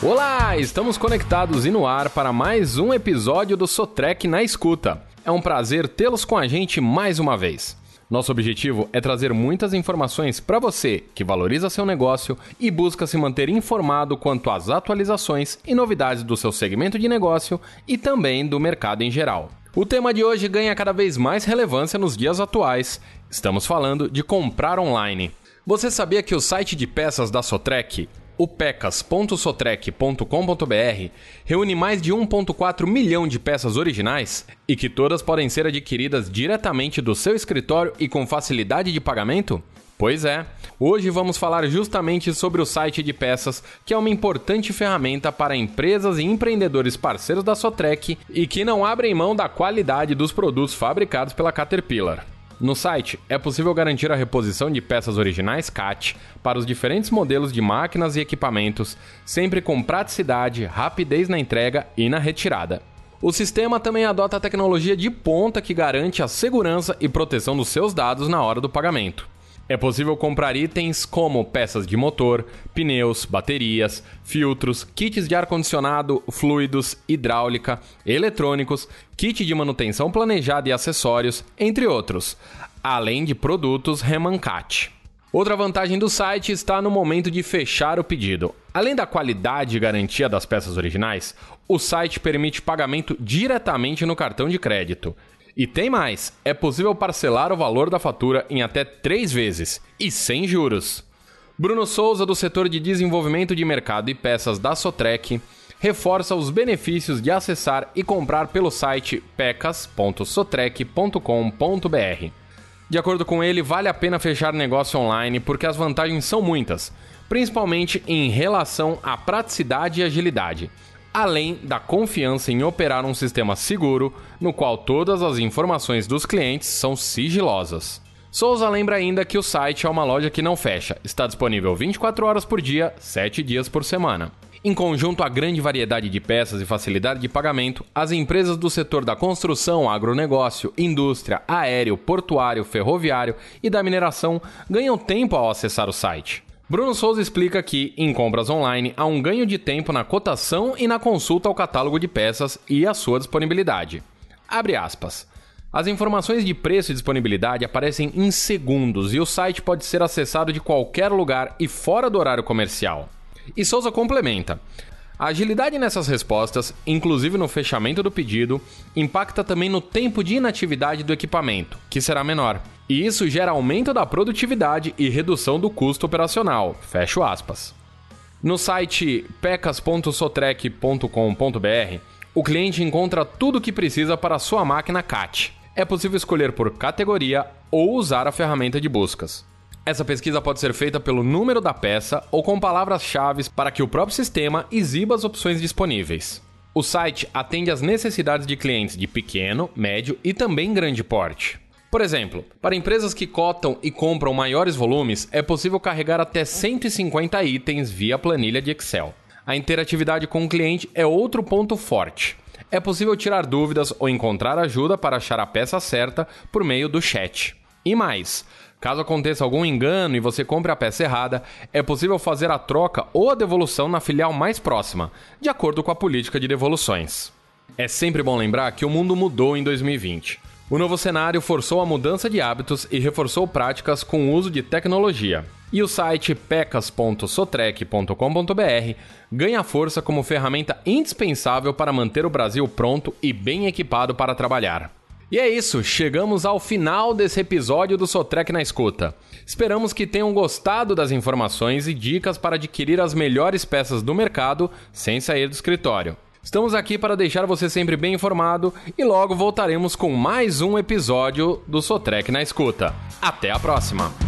Olá, estamos conectados e no ar para mais um episódio do Sotrec na Escuta. É um prazer tê-los com a gente mais uma vez. Nosso objetivo é trazer muitas informações para você que valoriza seu negócio e busca se manter informado quanto às atualizações e novidades do seu segmento de negócio e também do mercado em geral. O tema de hoje ganha cada vez mais relevância nos dias atuais. Estamos falando de comprar online. Você sabia que o site de peças da Sotrec o pecas.sotrec.com.br reúne mais de 1.4 milhão de peças originais e que todas podem ser adquiridas diretamente do seu escritório e com facilidade de pagamento? Pois é, hoje vamos falar justamente sobre o site de peças, que é uma importante ferramenta para empresas e empreendedores parceiros da Sotrec e que não abrem mão da qualidade dos produtos fabricados pela Caterpillar. No site, é possível garantir a reposição de peças originais CAT para os diferentes modelos de máquinas e equipamentos, sempre com praticidade, rapidez na entrega e na retirada. O sistema também adota a tecnologia de ponta que garante a segurança e proteção dos seus dados na hora do pagamento. É possível comprar itens como peças de motor, pneus, baterias, filtros, kits de ar-condicionado, fluidos, hidráulica, eletrônicos, kit de manutenção planejada e acessórios, entre outros, além de produtos Remancat. Outra vantagem do site está no momento de fechar o pedido. Além da qualidade e garantia das peças originais, o site permite pagamento diretamente no cartão de crédito. E tem mais: é possível parcelar o valor da fatura em até três vezes e sem juros. Bruno Souza, do setor de desenvolvimento de mercado e peças da Sotrec, reforça os benefícios de acessar e comprar pelo site pecas.sotrec.com.br. De acordo com ele, vale a pena fechar negócio online porque as vantagens são muitas, principalmente em relação à praticidade e agilidade além da confiança em operar um sistema seguro no qual todas as informações dos clientes são sigilosas. Souza lembra ainda que o site é uma loja que não fecha, está disponível 24 horas por dia, 7 dias por semana. Em conjunto à grande variedade de peças e facilidade de pagamento, as empresas do setor da construção, agronegócio, indústria, aéreo, portuário, ferroviário e da mineração ganham tempo ao acessar o site. Bruno Souza explica que, em compras online, há um ganho de tempo na cotação e na consulta ao catálogo de peças e a sua disponibilidade. Abre aspas. As informações de preço e disponibilidade aparecem em segundos e o site pode ser acessado de qualquer lugar e fora do horário comercial. E Souza complementa. A agilidade nessas respostas, inclusive no fechamento do pedido, impacta também no tempo de inatividade do equipamento, que será menor e isso gera aumento da produtividade e redução do custo operacional. Fecho aspas. No site pecas.sotrec.com.br, o cliente encontra tudo o que precisa para sua máquina CAT. É possível escolher por categoria ou usar a ferramenta de buscas. Essa pesquisa pode ser feita pelo número da peça ou com palavras-chave para que o próprio sistema exiba as opções disponíveis. O site atende às necessidades de clientes de pequeno, médio e também grande porte. Por exemplo, para empresas que cotam e compram maiores volumes, é possível carregar até 150 itens via planilha de Excel. A interatividade com o cliente é outro ponto forte. É possível tirar dúvidas ou encontrar ajuda para achar a peça certa por meio do chat. E mais, caso aconteça algum engano e você compre a peça errada, é possível fazer a troca ou a devolução na filial mais próxima, de acordo com a política de devoluções. É sempre bom lembrar que o mundo mudou em 2020. O novo cenário forçou a mudança de hábitos e reforçou práticas com o uso de tecnologia. E o site pecas.sotrec.com.br ganha força como ferramenta indispensável para manter o Brasil pronto e bem equipado para trabalhar. E é isso, chegamos ao final desse episódio do Sotrec na Escuta. Esperamos que tenham gostado das informações e dicas para adquirir as melhores peças do mercado sem sair do escritório. Estamos aqui para deixar você sempre bem informado e logo voltaremos com mais um episódio do Sotrec na Escuta. Até a próxima!